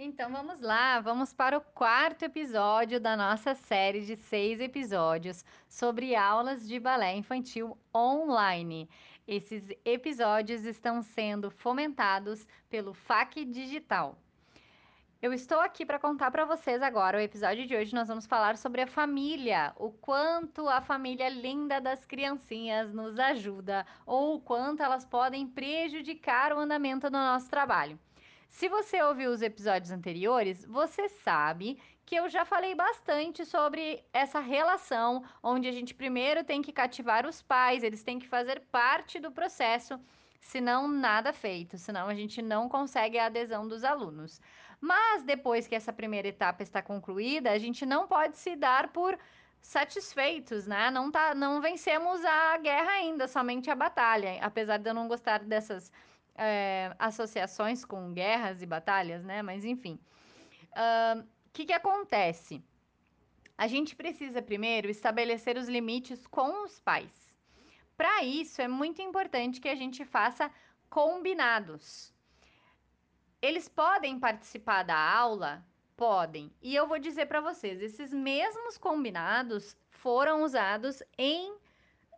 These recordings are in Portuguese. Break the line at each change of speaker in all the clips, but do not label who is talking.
Então vamos lá, vamos para o quarto episódio da nossa série de seis episódios sobre aulas de balé infantil online. Esses episódios estão sendo fomentados pelo FAC Digital. Eu estou aqui para contar para vocês agora. O episódio de hoje nós vamos falar sobre a família, o quanto a família linda das criancinhas nos ajuda ou o quanto elas podem prejudicar o andamento do nosso trabalho. Se você ouviu os episódios anteriores, você sabe que eu já falei bastante sobre essa relação onde a gente primeiro tem que cativar os pais, eles têm que fazer parte do processo, senão nada feito, senão a gente não consegue a adesão dos alunos. Mas depois que essa primeira etapa está concluída, a gente não pode se dar por satisfeitos, né? Não, tá, não vencemos a guerra ainda, somente a batalha. Apesar de eu não gostar dessas é, associações com guerras e batalhas, né? Mas enfim. O uh, que, que acontece? A gente precisa primeiro estabelecer os limites com os pais. Para isso, é muito importante que a gente faça combinados. Eles podem participar da aula? Podem. E eu vou dizer para vocês: esses mesmos combinados foram usados em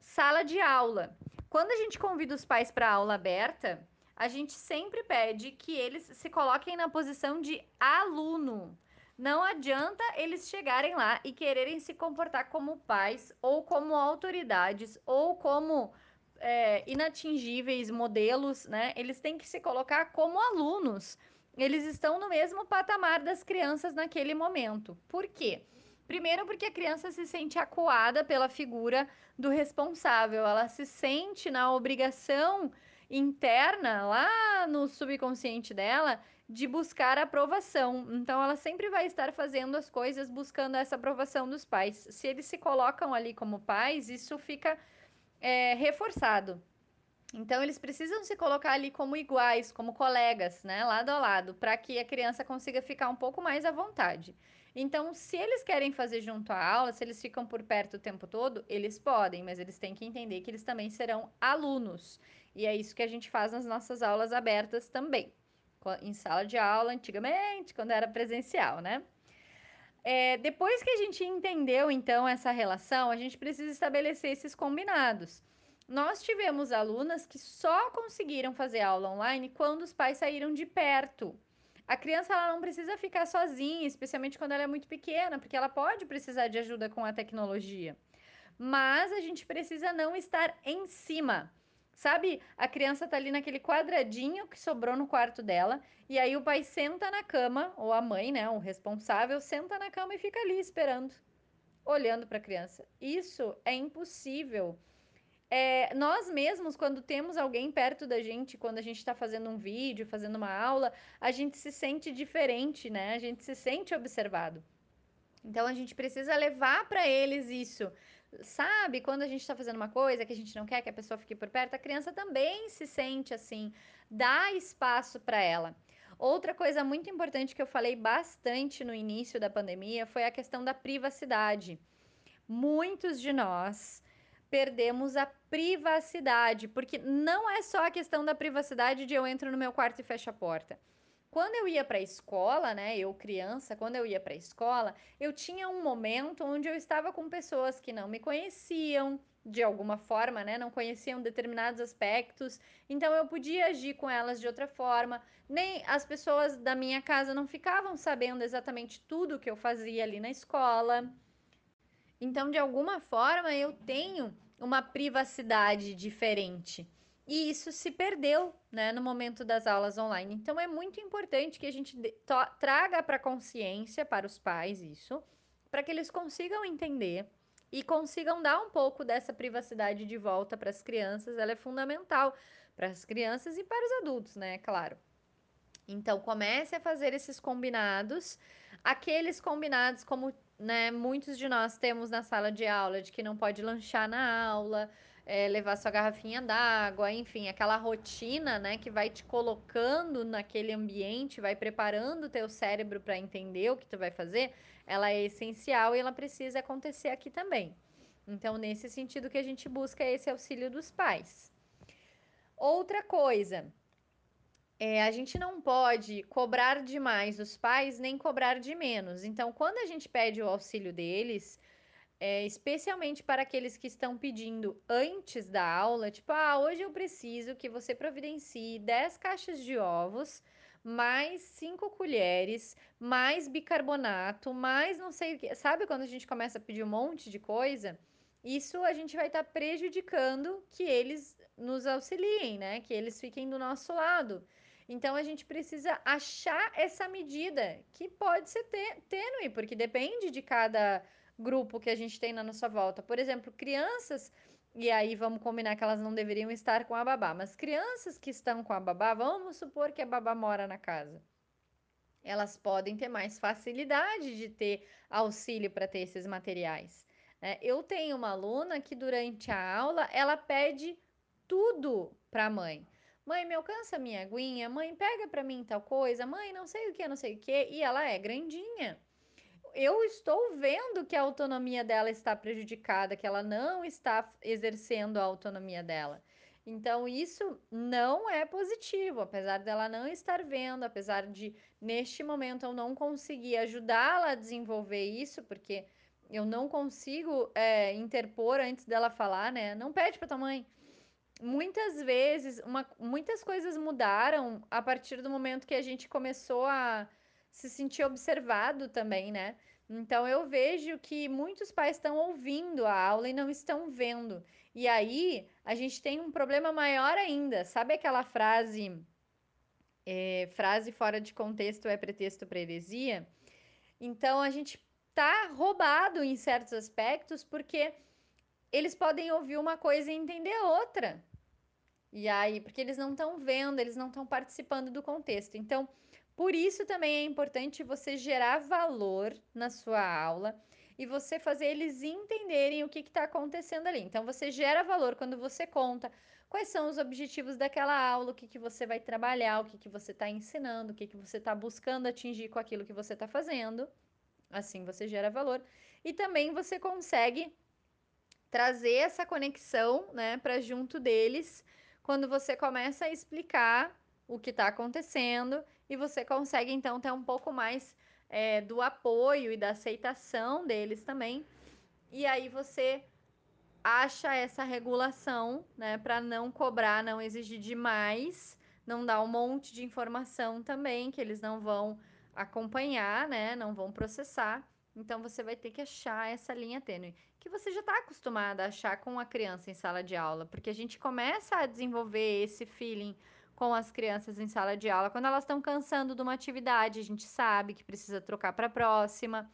sala de aula. Quando a gente convida os pais para aula aberta, a gente sempre pede que eles se coloquem na posição de aluno. Não adianta eles chegarem lá e quererem se comportar como pais, ou como autoridades, ou como é, inatingíveis modelos, né? Eles têm que se colocar como alunos. Eles estão no mesmo patamar das crianças naquele momento. Por quê? Primeiro, porque a criança se sente acuada pela figura do responsável, ela se sente na obrigação interna, lá no subconsciente dela, de buscar aprovação. Então, ela sempre vai estar fazendo as coisas buscando essa aprovação dos pais. Se eles se colocam ali como pais, isso fica é, reforçado. Então, eles precisam se colocar ali como iguais, como colegas, né, lado a lado, para que a criança consiga ficar um pouco mais à vontade. Então, se eles querem fazer junto à aula, se eles ficam por perto o tempo todo, eles podem, mas eles têm que entender que eles também serão alunos. E é isso que a gente faz nas nossas aulas abertas também. Em sala de aula, antigamente, quando era presencial, né? É, depois que a gente entendeu, então, essa relação, a gente precisa estabelecer esses combinados. Nós tivemos alunas que só conseguiram fazer aula online quando os pais saíram de perto. A criança ela não precisa ficar sozinha, especialmente quando ela é muito pequena, porque ela pode precisar de ajuda com a tecnologia. Mas a gente precisa não estar em cima. Sabe, a criança tá ali naquele quadradinho que sobrou no quarto dela, e aí o pai senta na cama, ou a mãe, né, o responsável, senta na cama e fica ali esperando, olhando para a criança. Isso é impossível. É, nós mesmos, quando temos alguém perto da gente, quando a gente está fazendo um vídeo, fazendo uma aula, a gente se sente diferente, né? A gente se sente observado. Então a gente precisa levar para eles isso. Sabe, quando a gente está fazendo uma coisa que a gente não quer que a pessoa fique por perto, a criança também se sente assim. Dá espaço para ela. Outra coisa muito importante que eu falei bastante no início da pandemia foi a questão da privacidade. Muitos de nós perdemos a privacidade, porque não é só a questão da privacidade de eu entro no meu quarto e fecho a porta. Quando eu ia para a escola, né, eu criança, quando eu ia para a escola, eu tinha um momento onde eu estava com pessoas que não me conheciam de alguma forma, né, não conheciam determinados aspectos, então eu podia agir com elas de outra forma. Nem as pessoas da minha casa não ficavam sabendo exatamente tudo que eu fazia ali na escola. Então, de alguma forma, eu tenho uma privacidade diferente. E isso se perdeu né, no momento das aulas online. Então é muito importante que a gente traga para a consciência, para os pais, isso, para que eles consigam entender e consigam dar um pouco dessa privacidade de volta para as crianças. Ela é fundamental para as crianças e para os adultos, né? Claro. Então comece a fazer esses combinados, aqueles combinados como né, muitos de nós temos na sala de aula, de que não pode lanchar na aula, é, levar sua garrafinha d'água, enfim, aquela rotina, né, que vai te colocando naquele ambiente, vai preparando o teu cérebro para entender o que tu vai fazer, ela é essencial e ela precisa acontecer aqui também. Então, nesse sentido que a gente busca esse auxílio dos pais. Outra coisa, É, a gente não pode cobrar demais os pais, nem cobrar de menos. Então, quando a gente pede o auxílio deles, é, especialmente para aqueles que estão pedindo antes da aula, tipo, ah, hoje eu preciso que você providencie 10 caixas de ovos, mais 5 colheres, mais bicarbonato, mais não sei o que. Sabe quando a gente começa a pedir um monte de coisa? Isso a gente vai estar tá prejudicando que eles nos auxiliem, né? Que eles fiquem do nosso lado. Então a gente precisa achar essa medida que pode ser tênue, porque depende de cada grupo que a gente tem na nossa volta. Por exemplo, crianças, e aí vamos combinar que elas não deveriam estar com a babá, mas crianças que estão com a babá, vamos supor que a babá mora na casa. Elas podem ter mais facilidade de ter auxílio para ter esses materiais. Né? Eu tenho uma aluna que durante a aula ela pede tudo para a mãe. Mãe, me alcança minha aguinha. Mãe, pega para mim tal coisa. Mãe, não sei o que, não sei o que. E ela é grandinha. Eu estou vendo que a autonomia dela está prejudicada, que ela não está exercendo a autonomia dela. Então, isso não é positivo, apesar dela não estar vendo, apesar de neste momento eu não conseguir ajudá-la a desenvolver isso, porque eu não consigo é, interpor antes dela falar, né? Não pede para tua mãe muitas vezes, uma, muitas coisas mudaram a partir do momento que a gente começou a se sentir observado também, né? Então eu vejo que muitos pais estão ouvindo a aula e não estão vendo. E aí a gente tem um problema maior ainda. Sabe aquela frase, é, frase fora de contexto é pretexto para heresia? Então a gente tá roubado em certos aspectos porque eles podem ouvir uma coisa e entender outra. E aí, porque eles não estão vendo, eles não estão participando do contexto. Então, por isso também é importante você gerar valor na sua aula e você fazer eles entenderem o que está acontecendo ali. Então, você gera valor quando você conta quais são os objetivos daquela aula, o que, que você vai trabalhar, o que, que você está ensinando, o que, que você está buscando atingir com aquilo que você está fazendo. Assim você gera valor. E também você consegue trazer essa conexão né, para junto deles quando você começa a explicar o que está acontecendo e você consegue então ter um pouco mais é, do apoio e da aceitação deles também. E aí você acha essa regulação, né, para não cobrar, não exigir demais, não dar um monte de informação também que eles não vão acompanhar, né, não vão processar. Então você vai ter que achar essa linha tênue, que você já está acostumada a achar com a criança em sala de aula, porque a gente começa a desenvolver esse feeling com as crianças em sala de aula quando elas estão cansando de uma atividade, a gente sabe que precisa trocar para a próxima.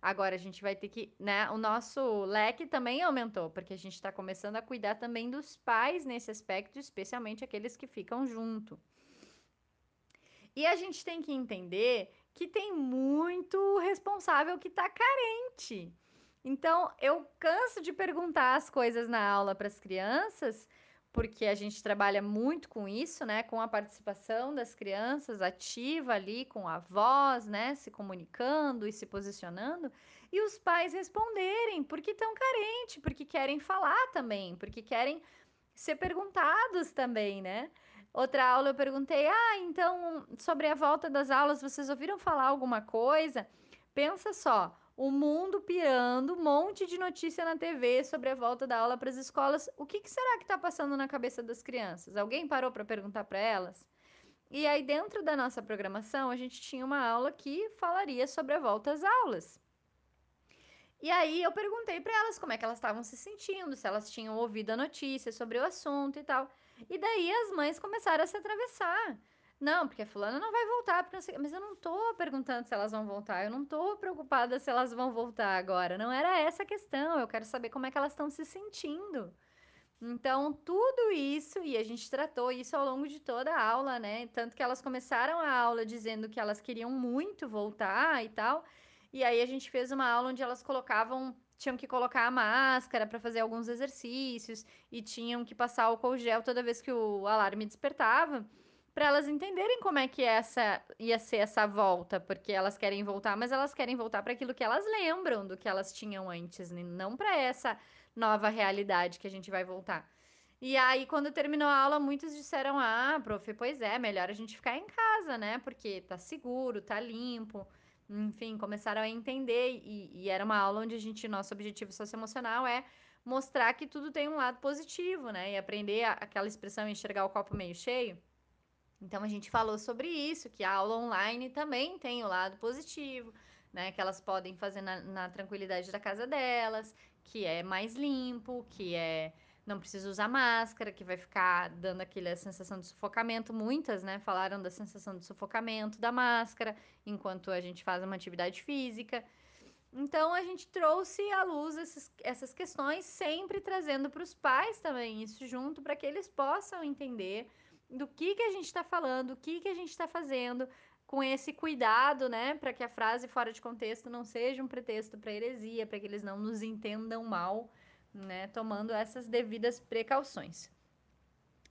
Agora a gente vai ter que, né? O nosso leque também aumentou, porque a gente está começando a cuidar também dos pais nesse aspecto, especialmente aqueles que ficam junto. E a gente tem que entender que tem muito responsável que está carente. Então, eu canso de perguntar as coisas na aula para as crianças, porque a gente trabalha muito com isso, né? Com a participação das crianças ativa ali, com a voz, né? Se comunicando e se posicionando. E os pais responderem, porque estão carentes, porque querem falar também, porque querem ser perguntados também, né? Outra aula eu perguntei: ah, então, sobre a volta das aulas, vocês ouviram falar alguma coisa? Pensa só, o mundo pirando, um monte de notícia na TV sobre a volta da aula para as escolas. O que, que será que está passando na cabeça das crianças? Alguém parou para perguntar para elas? E aí, dentro da nossa programação, a gente tinha uma aula que falaria sobre a volta às aulas. E aí eu perguntei para elas como é que elas estavam se sentindo, se elas tinham ouvido a notícia sobre o assunto e tal. E daí as mães começaram a se atravessar. Não, porque a fulana não vai voltar, porque sei... mas eu não tô perguntando se elas vão voltar, eu não tô preocupada se elas vão voltar agora. Não era essa a questão, eu quero saber como é que elas estão se sentindo. Então, tudo isso, e a gente tratou isso ao longo de toda a aula, né? Tanto que elas começaram a aula dizendo que elas queriam muito voltar e tal. E aí a gente fez uma aula onde elas colocavam tinham que colocar a máscara para fazer alguns exercícios e tinham que passar álcool gel toda vez que o alarme despertava, para elas entenderem como é que essa ia ser essa volta, porque elas querem voltar, mas elas querem voltar para aquilo que elas lembram do que elas tinham antes, né? não para essa nova realidade que a gente vai voltar. E aí, quando terminou a aula, muitos disseram: Ah, prof, pois é, melhor a gente ficar em casa, né? Porque tá seguro, tá limpo. Enfim, começaram a entender. E, e era uma aula onde a gente, nosso objetivo socioemocional é mostrar que tudo tem um lado positivo, né? E aprender a, aquela expressão enxergar o copo meio cheio. Então a gente falou sobre isso, que a aula online também tem o lado positivo, né? Que elas podem fazer na, na tranquilidade da casa delas, que é mais limpo, que é não precisa usar máscara, que vai ficar dando aquela sensação de sufocamento. Muitas, né, falaram da sensação de sufocamento da máscara enquanto a gente faz uma atividade física. Então a gente trouxe à luz esses, essas questões, sempre trazendo para os pais também isso junto, para que eles possam entender do que, que a gente está falando, o que, que a gente está fazendo, com esse cuidado, né, para que a frase fora de contexto não seja um pretexto para heresia, para que eles não nos entendam mal, né, tomando essas devidas precauções.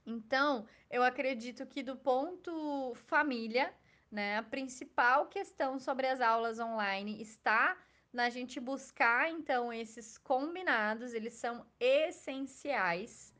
Então, eu acredito que do ponto família, né, a principal questão sobre as aulas online está na gente buscar então esses combinados, eles são essenciais,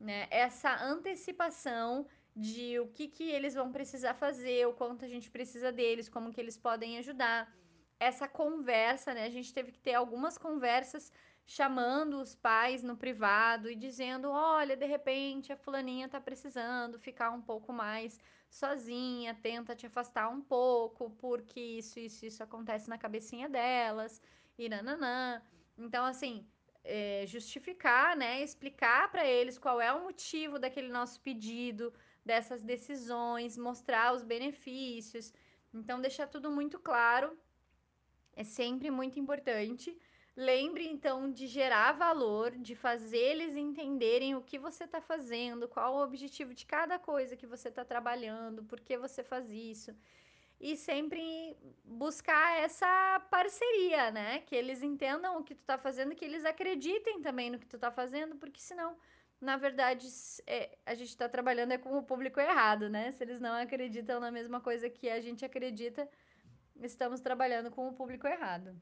né? Essa antecipação de o que, que eles vão precisar fazer, o quanto a gente precisa deles, como que eles podem ajudar. Essa conversa, né? A gente teve que ter algumas conversas chamando os pais no privado e dizendo: olha, de repente a fulaninha tá precisando ficar um pouco mais sozinha, tenta te afastar um pouco, porque isso, isso, isso acontece na cabecinha delas, e nananã. Então, assim, é, justificar, né? Explicar para eles qual é o motivo daquele nosso pedido, dessas decisões, mostrar os benefícios. Então, deixar tudo muito claro é sempre muito importante. Lembre então de gerar valor, de fazer eles entenderem o que você está fazendo, qual o objetivo de cada coisa que você está trabalhando, por que você faz isso. E sempre buscar essa parceria, né? Que eles entendam o que tu está fazendo, que eles acreditem também no que tu está fazendo, porque senão na verdade, é, a gente está trabalhando é com o público errado, né? Se eles não acreditam na mesma coisa que a gente acredita, estamos trabalhando com o público errado.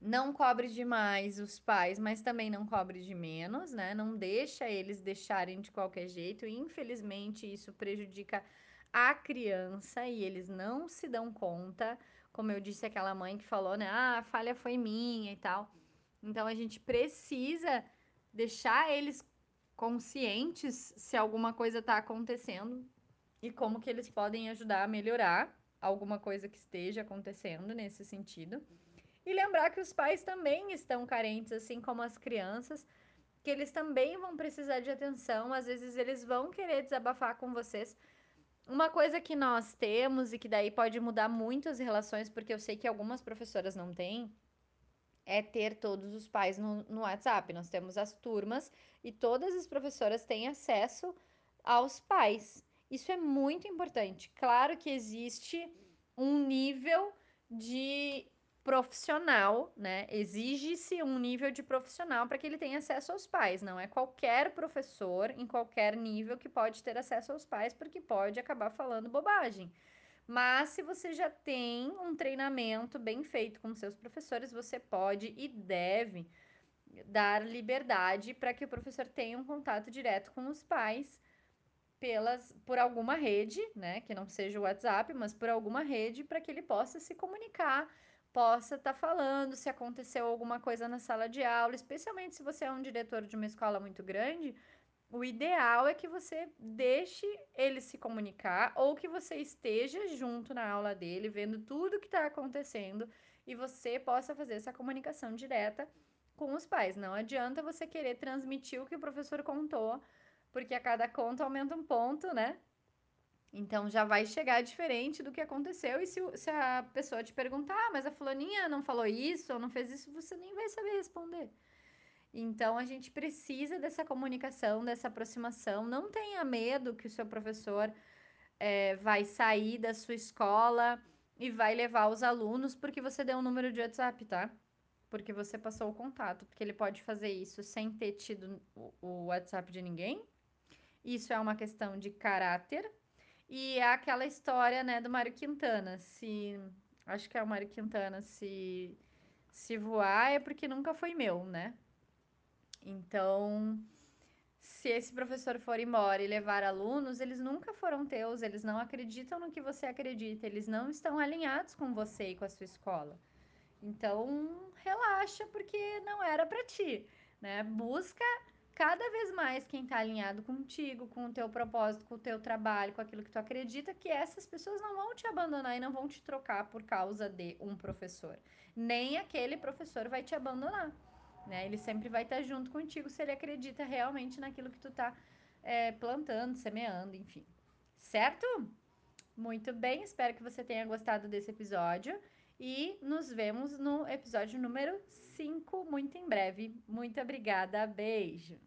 Não cobre demais os pais, mas também não cobre de menos, né? Não deixa eles deixarem de qualquer jeito. Infelizmente, isso prejudica a criança e eles não se dão conta. Como eu disse, aquela mãe que falou, né? Ah, a falha foi minha e tal. Então a gente precisa deixar eles conscientes se alguma coisa está acontecendo e como que eles podem ajudar a melhorar alguma coisa que esteja acontecendo nesse sentido. E lembrar que os pais também estão carentes, assim como as crianças, que eles também vão precisar de atenção, às vezes eles vão querer desabafar com vocês. Uma coisa que nós temos e que daí pode mudar muito as relações, porque eu sei que algumas professoras não têm, é ter todos os pais no, no WhatsApp. Nós temos as turmas e todas as professoras têm acesso aos pais. Isso é muito importante. Claro que existe um nível de profissional, né? Exige-se um nível de profissional para que ele tenha acesso aos pais. Não é qualquer professor em qualquer nível que pode ter acesso aos pais, porque pode acabar falando bobagem. Mas se você já tem um treinamento bem feito com seus professores, você pode e deve dar liberdade para que o professor tenha um contato direto com os pais pelas por alguma rede, né, que não seja o WhatsApp, mas por alguma rede para que ele possa se comunicar, possa estar tá falando se aconteceu alguma coisa na sala de aula, especialmente se você é um diretor de uma escola muito grande, o ideal é que você deixe ele se comunicar ou que você esteja junto na aula dele, vendo tudo que está acontecendo e você possa fazer essa comunicação direta com os pais. Não adianta você querer transmitir o que o professor contou, porque a cada conta aumenta um ponto, né? Então já vai chegar diferente do que aconteceu. E se, se a pessoa te perguntar, ah, mas a fulaninha não falou isso ou não fez isso, você nem vai saber responder. Então a gente precisa dessa comunicação, dessa aproximação. Não tenha medo que o seu professor é, vai sair da sua escola e vai levar os alunos porque você deu um número de WhatsApp, tá? Porque você passou o contato, porque ele pode fazer isso sem ter tido o WhatsApp de ninguém. Isso é uma questão de caráter. E é aquela história, né, do Mário Quintana. Se. Acho que é o Mário Quintana. Se, se voar é porque nunca foi meu, né? Então, se esse professor for embora e levar alunos, eles nunca foram teus, eles não acreditam no que você acredita, eles não estão alinhados com você e com a sua escola. Então, relaxa porque não era para ti, né? Busca cada vez mais quem está alinhado contigo, com o teu propósito, com o teu trabalho, com aquilo que tu acredita, que essas pessoas não vão te abandonar e não vão te trocar por causa de um professor. Nem aquele professor vai te abandonar, né? Ele sempre vai estar junto contigo se ele acredita realmente naquilo que tu está é, plantando, semeando, enfim. Certo? Muito bem, espero que você tenha gostado desse episódio. E nos vemos no episódio número 5 muito em breve. Muito obrigada, beijo!